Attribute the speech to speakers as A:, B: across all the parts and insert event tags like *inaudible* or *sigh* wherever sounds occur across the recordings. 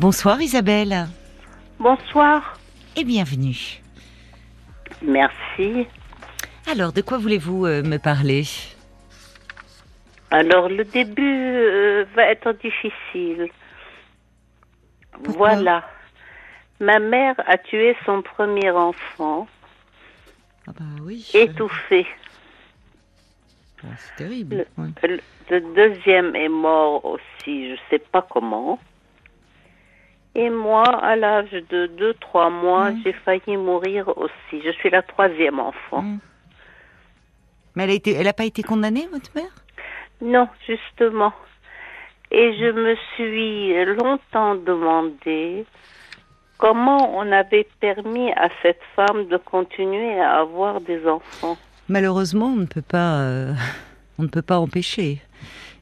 A: Bonsoir Isabelle.
B: Bonsoir.
A: Et bienvenue.
B: Merci.
A: Alors, de quoi voulez-vous euh, me parler?
B: Alors, le début euh, va être difficile.
A: Pourquoi?
B: Voilà. Ma mère a tué son premier enfant,
A: Ah bah oui.
B: étouffé.
A: Bon, c'est terrible.
B: Le,
A: ouais.
B: le- le deuxième est mort aussi, je sais pas comment. Et moi, à l'âge de 2-3 mois,
A: Mm.
B: j'ai failli mourir aussi. Je suis la troisième enfant.
A: Mm. Mais elle a été, elle a pas été condamnée, votre mère?
B: Non, justement. Et je me suis longtemps demandé comment on avait permis à cette femme de continuer à avoir des enfants.
A: Malheureusement, on ne peut pas, euh, *laughs* on ne peut pas empêcher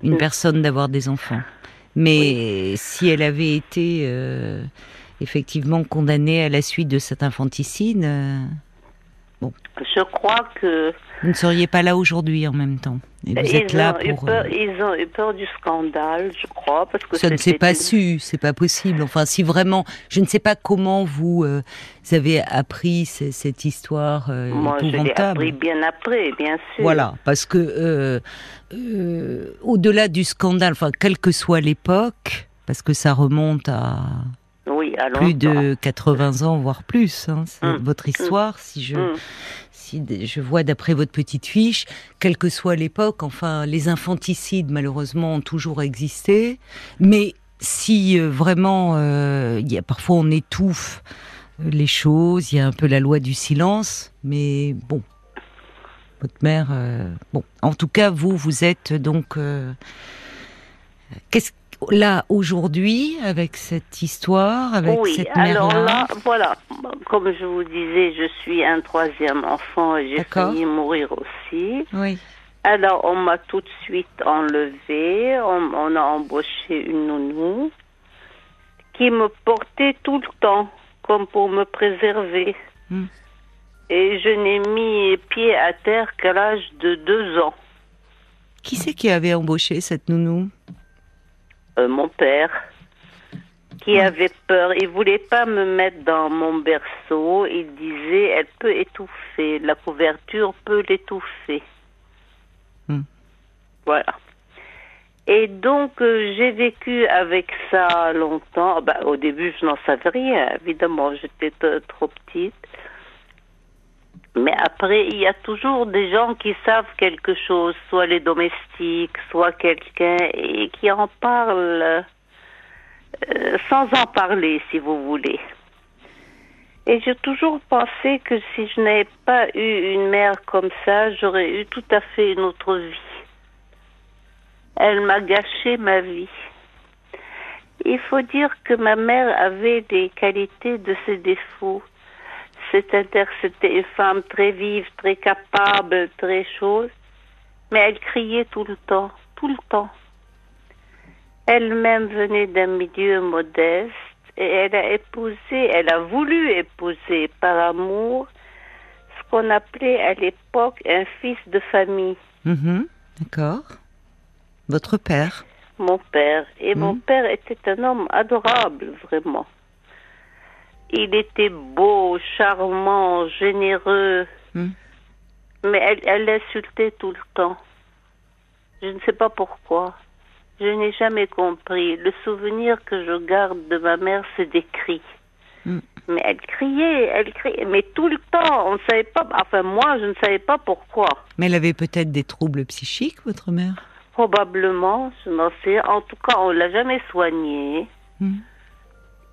A: une
B: Mm.
A: personne d'avoir des enfants. Mais si elle avait été euh, effectivement condamnée à la suite de cet infanticide, euh,
B: Je crois que
A: vous ne seriez pas là aujourd'hui en même temps. Et vous êtes là
B: ont eu
A: pour.
B: peur,
A: euh,
B: ils ont eu peur du scandale, je crois, parce que
A: Ça ne s'est pas
B: une-
A: su, c'est pas possible. Enfin, si vraiment, je ne sais pas comment vous, euh, vous avez appris ce- cette histoire euh,
B: Moi, je l'ai appris bien après, bien sûr.
A: Voilà, parce que euh, euh, au-delà du scandale, enfin, quelle que soit l'époque, parce que ça remonte à
B: à
A: plus de 80 ans, voire plus, hein, c'est
B: Mm.
A: votre histoire, si je,
B: Mm.
A: si je vois d'après votre petite fiche, quelle que soit l'époque, enfin, les infanticides, malheureusement, ont toujours existé, mais si euh, vraiment, euh, il y a parfois on étouffe euh, les choses, il y a un peu la loi du silence, mais bon, votre mère, euh, bon, en tout cas, vous, vous êtes donc, qu'est-ce là aujourd'hui avec cette histoire, avec
B: oui,
A: cette
B: alors
A: mère-là
B: là, voilà, comme je vous disais, je suis un troisième enfant et j'ai
A: D'accord.
B: failli mourir aussi.
A: Oui.
B: Alors, on m'a tout de suite enlevé, on, on a embauché une nounou qui me portait tout le temps, comme pour me préserver.
A: Hmm.
B: Et je n'ai mis pied à terre qu'à l'âge de deux ans.
A: Qui c'est qui avait embauché cette nounou?
B: Mon père, qui avait peur, il voulait pas me mettre dans mon berceau. Il disait, elle peut étouffer, la couverture peut l'étouffer.
A: Hmm.
B: Voilà. Et donc, euh, j'ai vécu avec ça longtemps. Bah, au début, je n'en savais rien, évidemment, j'étais trop petite. Mais après, il y a toujours des gens qui savent quelque chose, soit les domestiques, soit quelqu'un, et qui en parlent euh, sans en parler, si vous voulez. Et j'ai toujours pensé que si je n'avais pas eu une mère comme ça, j'aurais eu tout à fait une autre vie. Elle m'a gâché ma vie. Il faut dire que ma mère avait des qualités de ses défauts. C'est-à-dire que c'était une femme très vive, très capable, très chose. Mais elle criait tout le temps, tout le temps. Elle-même venait d'un milieu modeste et elle a épousé, elle a voulu épouser par amour ce qu'on appelait à l'époque un fils de famille,
A: Mhm, D'accord. Votre père
B: mon père. Et mon
A: Mhm.
B: père était un homme adorable, vraiment. Il était beau, charmant, généreux.
A: Mhm.
B: Mais elle, elle l'insultait tout le temps. Je ne sais pas pourquoi. Je n'ai jamais compris. Le souvenir que je garde de ma mère, c'est des cris.
A: Mm.
B: Mais elle criait, elle criait, mais tout le temps. On ne savait pas. Enfin, moi, je ne savais pas pourquoi.
A: Mais elle avait peut-être des troubles psychiques, votre mère?
B: Probablement, je n'en sais. En tout cas, on l'a jamais soignée.
A: Mhm.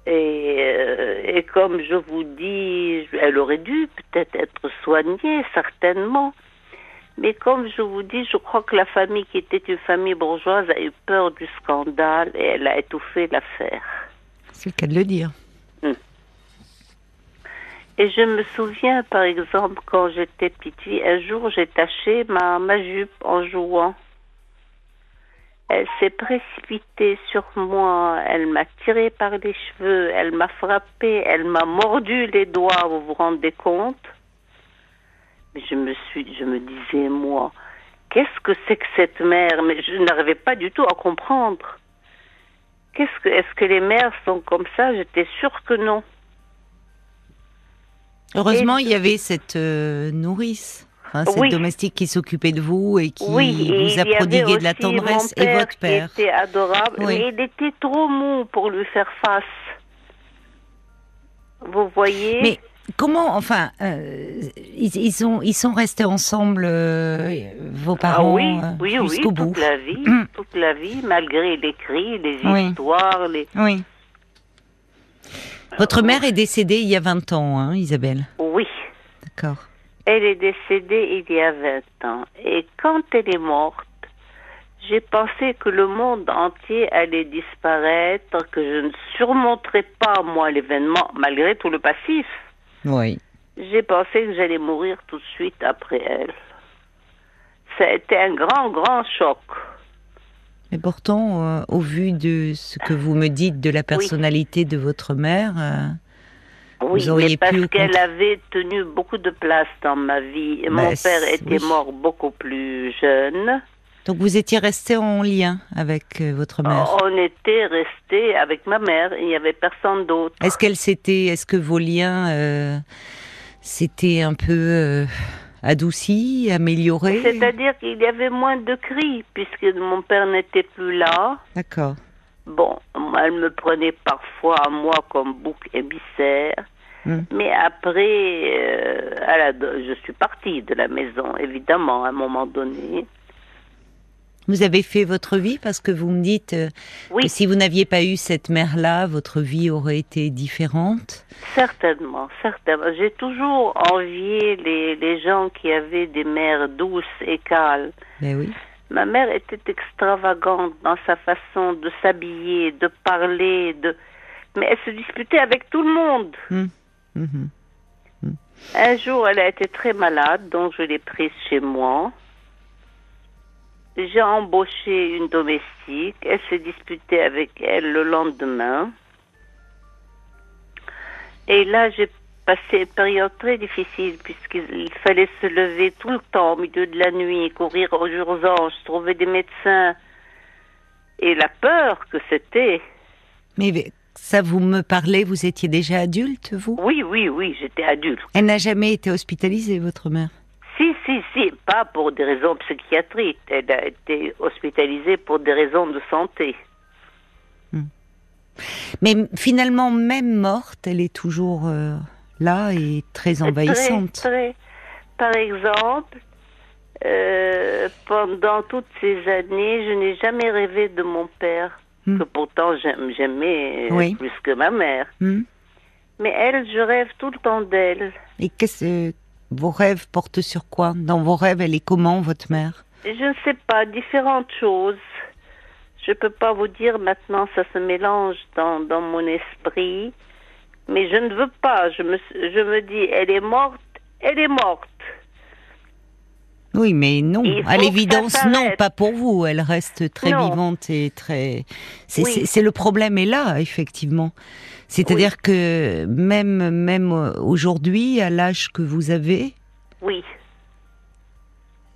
B: Et, euh, et comme je vous dis, elle aurait dû peut-être être soignée, certainement. Mais comme je vous dis, je crois que la famille qui était une famille bourgeoise a eu peur du scandale et elle a étouffé l'affaire.
A: C'est le cas de le dire.
B: Et je me souviens, par exemple, quand j'étais petite fille, un jour j'ai taché ma, ma jupe en jouant. Elle s'est précipitée sur moi, elle m'a tiré par les cheveux, elle m'a frappé, elle m'a mordu les doigts, vous vous rendez compte? Mais je me suis, je me disais moi, qu'est-ce que c'est que cette mère? Mais je n'arrivais pas du tout à comprendre. Qu'est-ce que, est-ce que les mères sont comme ça? J'étais sûre que non.
A: Heureusement, il y avait cette euh, nourrice, hein, cette domestique qui s'occupait de vous et qui vous a prodigué de la tendresse.
B: et
A: votre père.
B: Qui était adorable, mais il était trop mou pour lui faire face. Vous voyez
A: Mais comment, enfin, euh, ils, sont, ils sont restés ensemble, euh, vos parents,
B: ah oui, oui,
A: jusqu'au
B: oui,
A: bout?
B: toute la vie, *clears throat* toute la vie, malgré les cris, les histoires, les.
A: Oui. Votre mère est décédée il y a 20 ans, hein, Isabelle?
B: Oui.
A: D'accord.
B: Elle est décédée il y a 20 ans. Et quand elle est morte, j'ai pensé que le monde entier allait disparaître, que je ne surmonterais pas, moi, l'événement, malgré tout le passif.
A: Oui.
B: J'ai pensé que j'allais mourir tout de suite après elle. Ça a été un grand, grand choc.
A: Mais pourtant, euh, au vu de ce que vous me dites de la personnalité de votre mère, euh,
B: oui,
A: vous
B: mais parce qu'elle avait tenu beaucoup de place dans ma vie. Mon
A: Bah,
B: père était
A: oui.
B: mort beaucoup plus jeune.
A: Donc vous étiez resté en lien avec euh, votre mère.
B: On était resté avec ma mère. Il n'y avait personne d'autre.
A: Est-ce qu'elle s'était, est-ce que vos liens euh, s'étaient un peu euh, adoucis, améliorés?
B: C'est-à-dire qu'il y avait moins de cris puisque mon père n'était plus là.
A: D'accord.
B: Bon, elle me prenait parfois à moi comme bouc émissaire.
A: Hmm.
B: Mais après, euh, je suis partie de la maison, évidemment, à un moment donné.
A: Vous avez fait votre vie parce que vous me dites euh,
B: Oui,
A: que si vous n'aviez pas eu cette mère-là, votre vie aurait été différente.
B: certainement, certainement. J'ai toujours envié les, les gens qui avaient des mères douces et calmes.
A: Ben oui.
B: Ma mère était extravagante dans sa façon de s'habiller, de parler, de... mais elle se disputait avec tout le monde.
A: Mhm.
B: Un jour, elle a été très malade, donc je l'ai prise chez moi. J'ai embauché une domestique. Elle s'est disputée avec elle le lendemain. Et là, j'ai passé une période très difficile puisqu'il fallait se lever tout le temps au milieu de la nuit, courir aux urgences, trouver des médecins. Et la peur que c'était.
A: Mais ça, vous me parlez, vous étiez déjà adulte, vous?
B: Oui, oui, oui, j'étais adulte.
A: Elle n'a jamais été hospitalisée, votre mère?
B: Si, si, si, pas pour des raisons psychiatriques. Elle a été hospitalisée pour des raisons de santé.
A: Mais finalement, même morte, elle est toujours euh, là et très envahissante.
B: Très, très. Par exemple, euh, pendant toutes ces années, je n'ai jamais rêvé de mon père,
A: Hmm.
B: que pourtant j'aime- j'aimais euh,
A: Oui.
B: plus que ma mère.
A: Hmm
B: Mais elle, je rêve tout le temps d'elle.
A: Et qu'est-ce vos rêves portent sur quoi? Dans vos rêves, elle est comment, votre mère?
B: Je ne sais pas, différentes choses. Je peux pas vous dire maintenant, ça se mélange dans, dans mon esprit. Mais je ne veux pas. Je me, je me dis, elle est morte, elle est morte.
A: Oui, mais non. À l'évidence, non, pas pour vous. Elle reste très
B: Non.
A: vivante et très. C'est
B: Oui.
A: le problème est là, effectivement. C'est-à-dire que même même euh, aujourd'hui, à l'âge que vous avez,
B: Oui.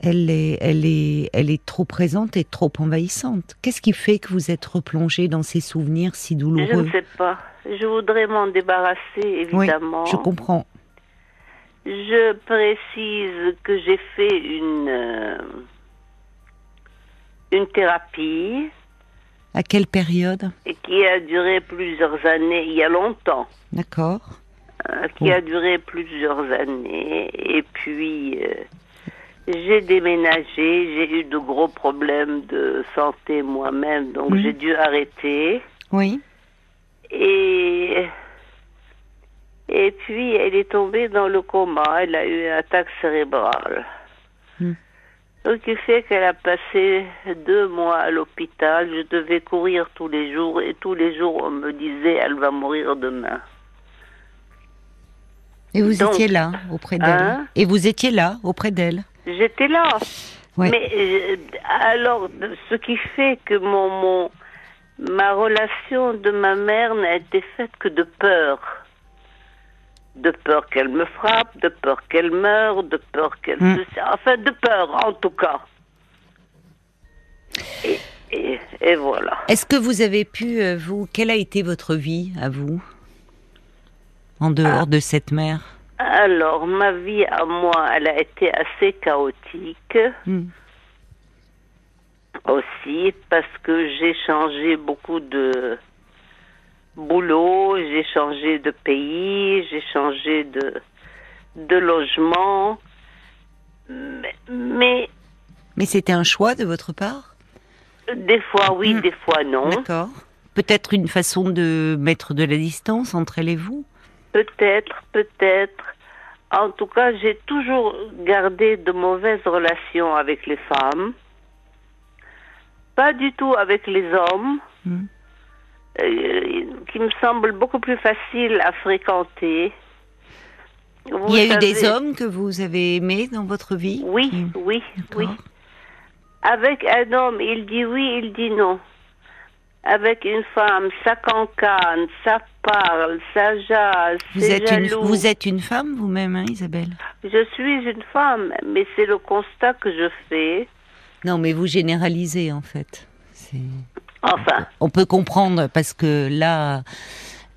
A: elle est elle est elle est trop présente et trop envahissante. Qu'est-ce qui fait que vous êtes replongé dans ces souvenirs si
B: Je
A: douloureux?
B: ne sais pas. Je voudrais m'en débarrasser,
A: Oui,
B: évidemment.
A: je comprends.
B: Je précise que j'ai fait une, euh, une thérapie
A: À quelle période
B: et qui a duré plusieurs années, il y a longtemps,
A: D'accord.
B: euh, qui a duré plusieurs années. Et puis, euh, j'ai déménagé, j'ai eu de gros problèmes de santé moi-même, donc j'ai dû arrêter.
A: Oui.
B: Et, et puis, elle est tombée dans le coma. Elle a eu une attaque cérébrale.
A: Hmm.
B: Ce qui fait qu'elle a passé deux mois à l'hôpital. Je devais courir tous les jours et tous les jours, on me disait elle va mourir demain.
A: Et vous
B: Donc,
A: étiez là auprès d'elle.
B: hein?
A: Et vous étiez là auprès d'elle.
B: J'étais là.
A: Ouais.
B: Mais euh, alors, ce qui fait que mon, mon ma relation de ma mère n'a été faite que de peur. De peur qu'elle me frappe, de peur qu'elle meure, de peur qu'elle...
A: Mm.
B: se- Enfin, de peur, en tout cas. Et, et voilà.
A: Est-ce que vous avez pu, euh, vous, quelle a été votre vie à vous en dehors de cette mère
B: Alors, ma vie à moi, elle a été assez chaotique
A: Hmm.
B: aussi parce que j'ai changé beaucoup de boulot, j'ai changé de pays, j'ai changé de, de logement. Mais, mais
A: c'était un choix de votre part?
B: Des fois oui,
A: Hmm.
B: des fois non.
A: D'accord. Peut-être une façon de mettre de la distance entre elle et vous?
B: Peut-être, peut-être. En tout cas, j'ai toujours gardé de mauvaises relations avec les femmes. Pas du tout avec les hommes,
A: Hmm.
B: Euh, qui me semblent beaucoup plus faciles à fréquenter. Vous
A: Il y a eu des hommes que vous avez aimés dans votre vie
B: Oui,
A: Qui-
B: oui, oui. Avec un homme, il dit oui, il dit non. Avec une femme, ça cancane, ça parle, ça jase,
A: Vous êtes, une, vous êtes une femme vous-même, hein, Isabelle
B: Je suis une femme, mais c'est le constat que je fais.
A: Non, mais vous généralisez en fait.
B: Enfin,
A: On peut comprendre parce que là,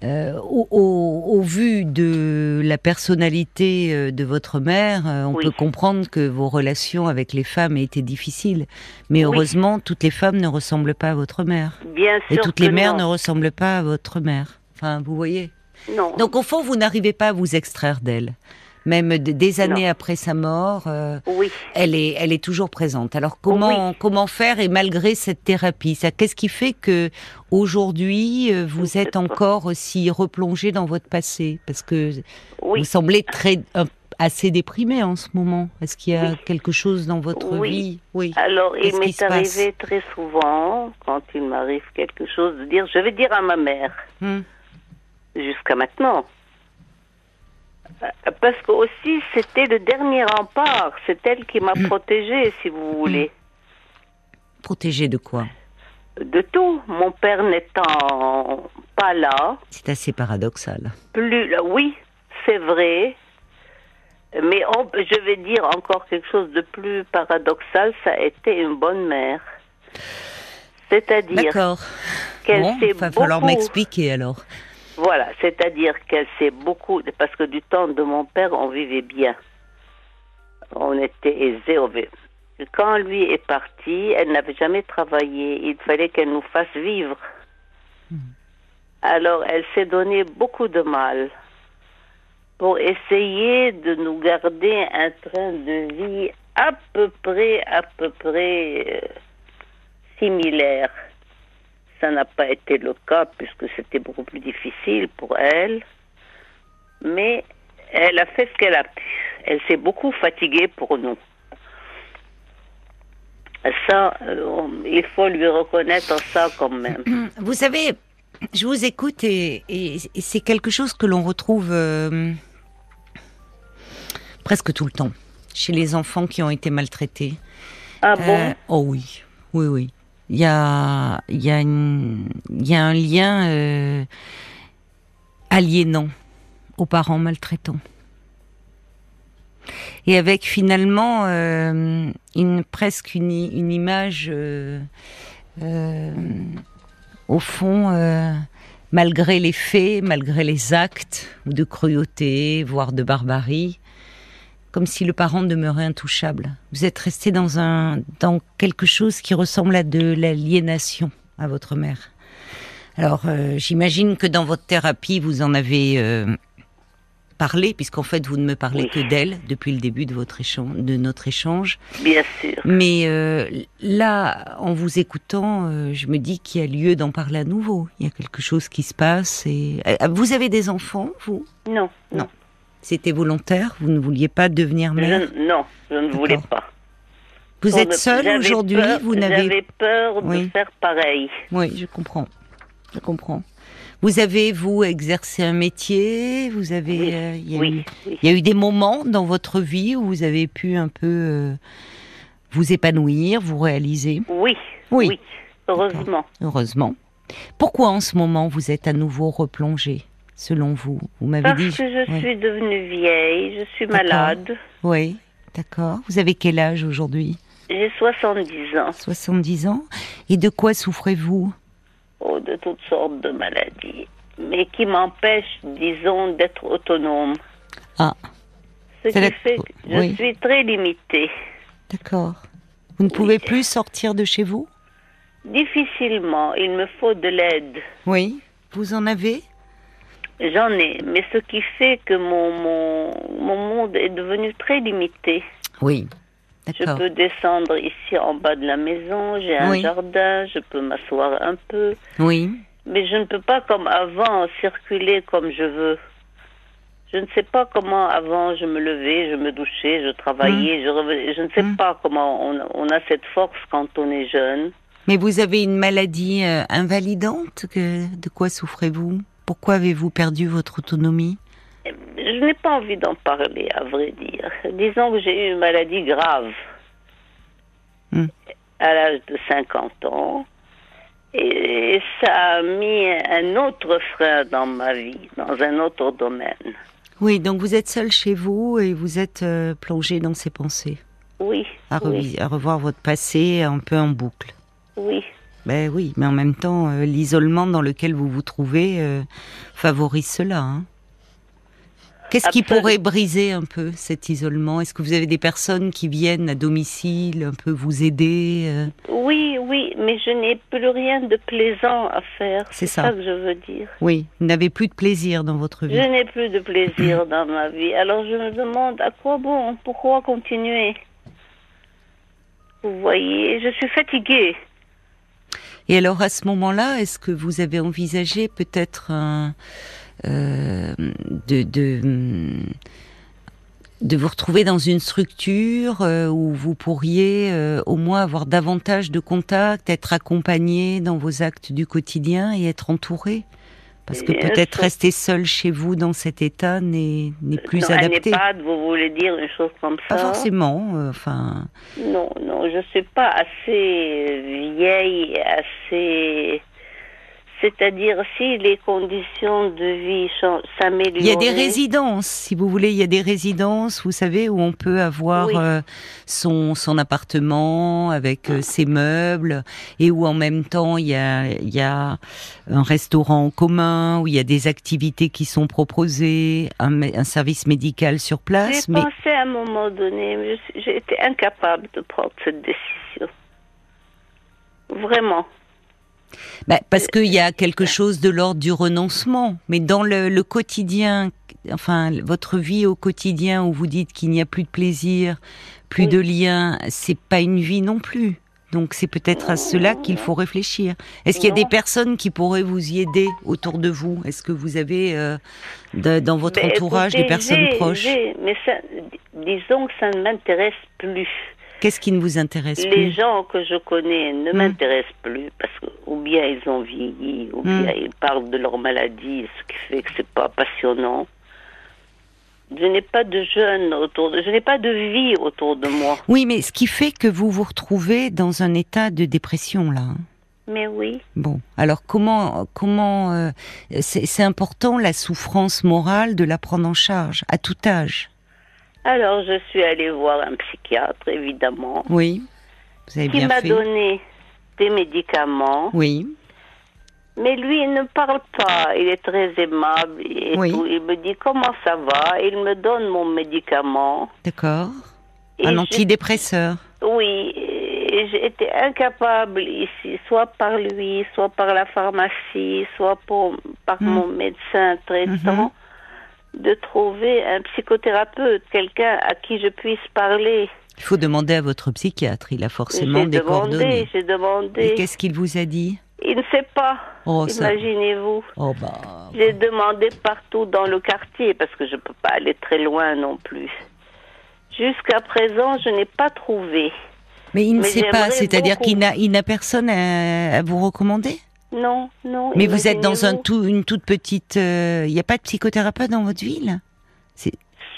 A: euh, au, au- au vu de la personnalité euh, de votre mère, euh, on
B: Oui.
A: peut comprendre que vos relations avec les femmes aient été difficiles. Mais
B: Oui.
A: heureusement, toutes les femmes ne ressemblent pas à votre mère.
B: bien
A: Et
B: sûr
A: toutes
B: que
A: les mères ne ressemblent pas à votre mère. Enfin, vous voyez.
B: Non.
A: Donc au fond, vous n'arrivez pas à vous extraire d'elle. Même des années
B: Non.
A: après sa mort, euh,
B: oui.
A: elle est, elle est toujours présente. Alors comment,
B: Oui.
A: comment faire et malgré cette thérapie, ça, qu'est-ce qui fait que aujourd'hui euh, vous êtes encore aussi replongé dans votre passé? Parce que
B: Oui.
A: vous semblez très assez déprimé en ce moment. Est-ce qu'il y a quelque chose dans votre vie? Oui.
B: Alors, il m'est arrivé très souvent, quand il m'arrive quelque chose, de dire, je vais dire à ma mère,
A: Hmm.
B: jusqu'à maintenant. Euh, Parce que aussi, c'était le dernier rempart. C'est elle qui m'a protégée, si vous voulez.
A: Protégé de quoi?
B: De tout. Mon père n'étant pas là,
A: C'est assez paradoxal.
B: plus là, oui, c'est vrai. Mais on- je vais dire encore quelque chose de plus paradoxal, ça a été une bonne mère. C'est-à-dire
A: D'accord.
B: qu'elle
A: Bon,
B: s'est
A: il va falloir m'expliquer alors.
B: Voilà, c'est-à-dire qu'elle s'est beaucoup, parce que du temps de mon père, on vivait bien. On était aisés. on vivait- Quand lui est parti, elle n'avait jamais travaillé. Il fallait qu'elle nous fasse vivre. Alors, elle s'est donné beaucoup de mal pour essayer de nous garder un train de vie à peu près, à peu près euh, similaire. Ça n'a pas été le cas puisque c'était beaucoup plus difficile pour elle. Mais elle a fait ce qu'elle a pu. Elle s'est beaucoup fatiguée pour nous. Ça, euh, on- il faut lui reconnaître ça quand même. *clears throat*
A: Vous savez, je vous écoute et, et- et c'est quelque chose que l'on retrouve euh, presque tout le temps chez les enfants qui ont été maltraités.
B: Ah bon?
A: Euh, oh oui, oui, oui. Il y a, un lien euh, aliénant aux parents maltraitants. Et avec finalement euh, une presque une, image, euh, au fond, malgré les faits, malgré les actes de cruauté, voire de barbarie, comme si le parent demeurait intouchable. Vous êtes resté dans un dans quelque chose qui ressemble à de l'aliénation à votre mère. Alors, euh, j'imagine que dans votre thérapie, vous en avez euh, parlé, puisqu'en fait, vous ne me parlez
B: Oui.
A: que d'elle depuis le début de votre échange, de notre échange.
B: Bien sûr.
A: Mais euh, là, en vous écoutant, euh, je me dis qu'il y a lieu d'en parler à nouveau. Il y a quelque chose qui se passe. Et vous avez des enfants, vous?
B: Non,
A: Non. C'était volontaire Vous ne vouliez pas devenir mère
B: Je, non, je ne voulais pas.
A: Vous
B: On
A: êtes seule aujourd'hui Vous n'avez
B: J'avais peur de faire pareil.
A: Oui, je comprends. Je comprends. Vous avez, vous, exercé un métier Vous avez.
B: Oui,
A: euh, il, y a eu,
B: oui, oui.
A: il y a eu des moments dans votre vie où vous avez pu un peu euh, vous épanouir, vous réaliser
B: Oui,
A: Oui.
B: oui, heureusement.
A: heureusement. Pourquoi en ce moment vous êtes à nouveau replongé, selon vous Vous m'avez
B: Parce
A: dit.
B: que je suis devenue vieille, je suis malade.
A: Oui, d'accord. Vous avez quel âge aujourd'hui?
B: J'ai 70 ans.
A: 70 ans. Et de quoi souffrez-vous?
B: Oh, de toutes sortes de maladies. Mais qui m'empêchent, disons, d'être autonome.
A: Ah.
B: Ce
A: C'est
B: qui
A: la-
B: fait que je
A: oui.
B: suis très limitée.
A: D'accord. Vous ne pouvez plus sortir de chez vous?
B: Difficilement, il me faut de l'aide.
A: Oui. Vous en avez?
B: J'en ai, mais ce qui fait que mon, mon, mon monde est devenu très limité.
A: Oui.
B: Je peux descendre ici en bas de la maison, j'ai un
A: Oui.
B: jardin, je peux m'asseoir un peu,
A: Oui.
B: mais je ne peux pas comme avant circuler comme je veux. Je ne sais pas comment avant je me levais, je me douchais, je travaillais, je revenais. Je ne sais
A: Mm.
B: pas comment on, on a cette force quand on est jeune.
A: Mais vous avez une maladie euh, invalidante que, De quoi souffrez-vous? Pourquoi avez-vous perdu votre autonomie
B: Je n'ai pas envie d'en parler, à vrai dire. Disons que j'ai eu une maladie grave
A: Hmm.
B: à l'âge de 50 ans. Et ça a mis un autre frein dans ma vie, dans un autre domaine.
A: Oui, donc vous êtes seul chez vous et vous êtes euh, plongé dans ces pensées,
B: Oui,
A: à,
B: oui,
A: revi- à revoir votre passé un peu en boucle.
B: oui.
A: Ben oui, mais en même temps, euh, l'isolement dans lequel vous vous trouvez euh, favorise cela. hein. Qu'est-ce qui pourrait briser un peu cet isolement? Est-ce que vous avez des personnes qui viennent à domicile un peu vous aider euh?
B: Oui, oui, mais je n'ai plus rien de plaisant à faire.
A: C'est ça.
B: ça. que je veux dire.
A: Oui, vous n'avez plus de plaisir dans votre
B: Je
A: vie.
B: n'ai plus de plaisir *clears throat* dans ma vie. Alors je me demande à quoi bon? Pourquoi continuer? Vous voyez, je suis fatiguée.
A: Et alors à ce moment-là, est-ce que vous avez envisagé peut-être euh, hum, de vous retrouver dans une structure euh, où vous pourriez euh, au moins avoir davantage de contacts, être accompagné dans vos actes du quotidien et être entouré? Parce que peut-être rester seul chez vous dans cet état n'est n'est plus
B: non, un
A: adapté.
B: EHPAD, vous voulez dire une chose comme
A: Pas
B: ça
A: forcément. euh, Enfin,
B: Non, non, je suis pas assez vieille, assez. C'est-à-dire, si les conditions de vie s'améliorent.
A: Il y a des résidences, si vous voulez, il y a des résidences, vous savez, où on peut avoir
B: Oui.
A: euh, son, son appartement avec euh, ses meubles et où en même temps il y a, il y a un restaurant en commun, où il y a des activités qui sont proposées, un, service médical sur place.
B: J'ai
A: Mais
B: pensé à un moment donné, mais j'ai été incapable de prendre cette décision. Vraiment.
A: Bah, parce qu'il y a quelque chose de l'ordre du renoncement. Mais dans le, le quotidien, enfin votre vie au quotidien où vous dites qu'il n'y a plus de plaisir, plus
B: Oui.
A: de lien, c'est pas une vie non plus. Donc c'est peut-être à cela qu'il faut réfléchir. Est-ce qu'il y a des personnes qui pourraient vous y aider autour de vous? Est-ce que vous avez euh, de- dans votre entourage
B: écoutez,
A: des personnes proches?
B: Mais ça, disons que ça ne m'intéresse plus.
A: Qu'est-ce qui ne vous intéresse
B: Les
A: plus
B: gens que je connais ne
A: Hmm.
B: m'intéressent plus parce que ou bien ils ont vieilli, ou
A: Hmm.
B: bien ils parlent de leur maladie, ce qui fait que c'est pas passionnant. Je n'ai pas de jeunes autour de, je n'ai pas de vie autour de moi.
A: Oui, mais ce qui fait que vous vous retrouvez dans un état de dépression là. hein.
B: Mais oui,
A: Bon, alors comment comment euh, c'est important la souffrance morale de la prendre en charge à tout âge?
B: Alors je suis allée voir un psychiatre évidemment,
A: Oui, vous avez
B: qui m'a donné des médicaments,
A: Oui,
B: mais lui il ne parle pas, il est très aimable et
A: Oui.
B: tout. Il me dit comment ça va, il me donne mon médicament.
A: d'accord. Un antidépresseur.
B: Oui, été incapable ici, soit par lui, soit par la pharmacie, soit pour- par
A: Mm.
B: mon médecin traitant, de trouver un psychothérapeute, quelqu'un à qui je puisse parler.
A: Il faut demander à votre psychiatre. Il a forcément
B: J'ai
A: des
B: demandé,
A: coordonnées.
B: j'ai
A: Et
B: demandé.
A: qu'est-ce qu'il vous a dit?
B: Il ne sait pas,
A: Oh
B: imaginez-vous.
A: Oh bah.
B: J'ai demandé partout dans le quartier parce que je ne peux pas aller très loin non plus. Jusqu'à présent, je n'ai pas trouvé.
A: Mais il ne
B: Mais
A: sait pas, c'est-à-dire qu'il n'a personne à, à vous recommander?
B: Non, non.
A: Mais vous êtes dans un
B: imaginez-vous.
A: tout, une toute petite. euh, Il n'y a pas de psychothérapeute dans votre ville?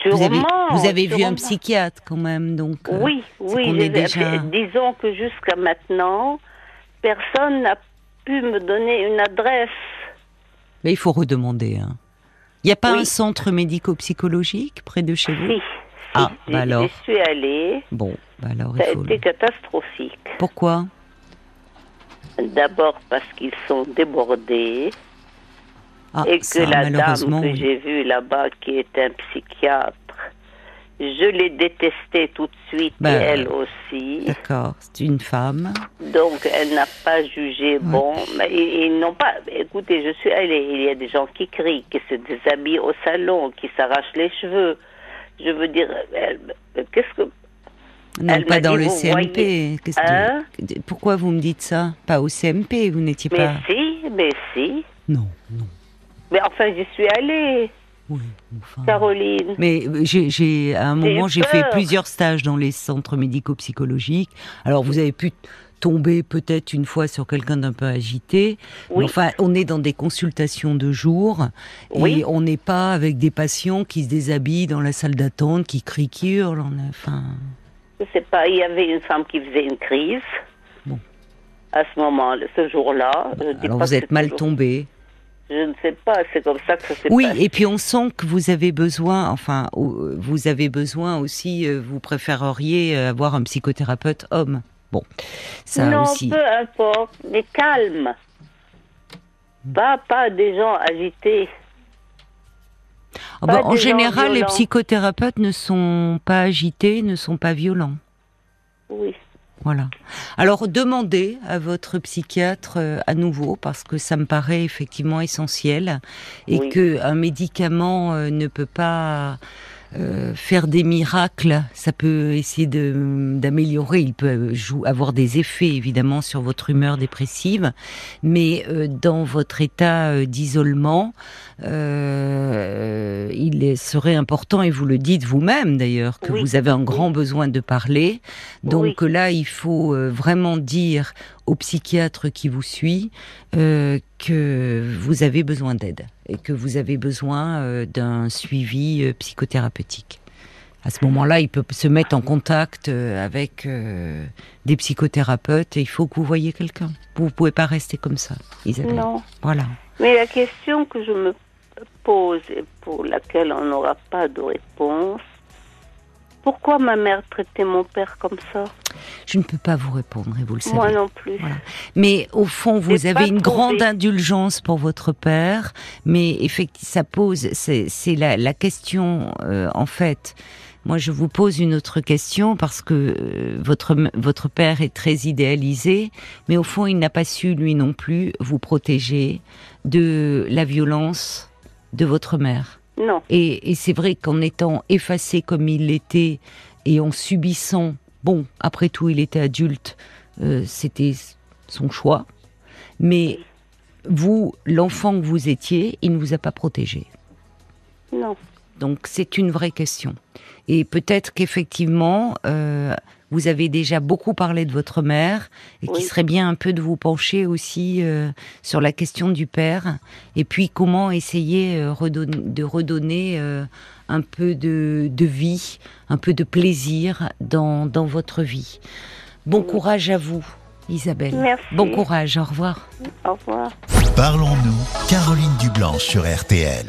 A: Vous avez,
B: Sûrement,
A: vous avez vu un psychiatre quand même, donc. euh,
B: Oui,
A: c'est
B: oui.
A: est déjà-
B: Disons que jusqu'à maintenant, personne n'a pu me donner une adresse.
A: Mais il faut redemander. hein. Il n'y a pas
B: Oui.
A: un centre médico-psychologique près de chez vous?
B: Si,
A: Ah, bah alors.
B: j'y suis allée.
A: Bon, bah alors
B: Ça a
A: il faut.
B: été catastrophique.
A: Pourquoi?
B: D'abord parce qu'ils sont débordés
A: Ah,
B: et que
A: ça,
B: la dame que
A: oui.
B: j'ai vue là-bas, qui est un psychiatre, je l'ai détestée tout de suite et elle aussi.
A: D'accord, c'est une femme.
B: Donc elle n'a pas jugé bon. Mais ils, n'ont pas. Écoutez, je suis allée. Il y a des gens qui crient, qui se déshabillent au salon, qui s'arrachent les cheveux. Je veux dire, qu'est-ce que
A: Non,
B: Elle
A: pas dans
B: dit,
A: le CMP.
B: voyez-
A: Qu'est-ce que-
B: Hein
A: Pourquoi vous me dites ça Pas au CMP, vous n'étiez
B: Mais
A: pas.
B: si, mais si.
A: Non, non.
B: Mais enfin, j'y suis allée,
A: Oui, enfin.
B: Caroline.
A: Mais j'ai, à un moment, j'ai fait plusieurs stages dans les centres médico-psychologiques. Alors, vous avez pu tomber peut-être une fois sur quelqu'un d'un peu agité. Mais
B: Oui.
A: enfin, on est dans des consultations de jour
B: Oui.
A: et on n'est pas avec des patients qui se déshabillent dans la salle d'attente, qui crient, qui hurlent. Enfin,
B: Je sais pas, il y avait une femme qui faisait une crise.
A: Bon.
B: À ce moment, ce jour-là.
A: Alors vous êtes mal tombé.
B: Je ne sais pas, c'est comme ça que ça s'est
A: Oui,
B: passé.
A: et puis on sent que vous avez besoin, enfin, vous avez besoin aussi, euh, vous préféreriez euh, avoir un psychothérapeute homme. Bon, ça
B: non,
A: aussi.
B: peu importe, mais calme. Pas, pas des gens agités.
A: Ah bah, en général, les psychothérapeutes ne sont pas agités, ne sont pas violents.
B: Oui.
A: Voilà. Alors demandez à votre psychiatre euh, à nouveau parce que ça me paraît effectivement essentiel et
B: Oui.
A: que un médicament euh, ne peut pas euh, faire des miracles. Ça peut essayer de d'améliorer. Il peut jou- avoir des effets évidemment sur votre humeur dépressive, mais euh, dans votre état euh, d'isolement, euh, il serait important et vous le dites vous-même d'ailleurs que
B: Oui.
A: vous avez un grand besoin de parler. Donc
B: Oui.
A: là, il faut euh, vraiment dire au psychiatre qui vous suit euh, que vous avez besoin d'aide et que vous avez besoin euh, d'un suivi euh, psychothérapeute. À ce moment-là, il peut se mettre en contact euh, avec des psychothérapeutes et il faut que vous voyez quelqu'un. Vous ne pouvez pas rester comme ça, Isabelle.
B: Non.
A: Voilà.
B: Mais la question que je me pose et pour laquelle on n'aura pas de réponse, pourquoi ma mère traitait mon père comme ça?
A: Je ne peux pas vous répondre et vous le savez.
B: Moi non plus.
A: Voilà. Mais au fond, vous avez une
B: trouvé.
A: grande indulgence pour votre père, mais effectivement, ça pose, c'est c'est la, la question, euh, en fait. Moi, je vous pose une autre question parce que euh, votre votre père est très idéalisé, mais au fond, il n'a pas su lui non plus vous protéger de la violence de votre mère.
B: Non.
A: Et, et c'est vrai qu'en étant effacé comme il l'était et en subissant, bon, après tout, il était adulte, euh, c'était son choix. Mais vous, l'enfant que vous étiez, il ne vous a pas protégé.
B: Non.
A: Donc c'est une vraie question. Et peut-être qu'effectivement, euh, vous avez déjà beaucoup parlé de votre mère et qu'il
B: Oui.
A: serait bien un peu de vous pencher aussi euh, sur la question du père et puis comment essayer euh, redonner- de redonner euh, un peu de, de vie, un peu de plaisir dans, dans votre vie. Bon courage à vous, Isabelle.
B: Merci.
A: Bon courage, au revoir.
B: Au revoir.
C: Parlons-nous, Caroline Dublanche sur RTL.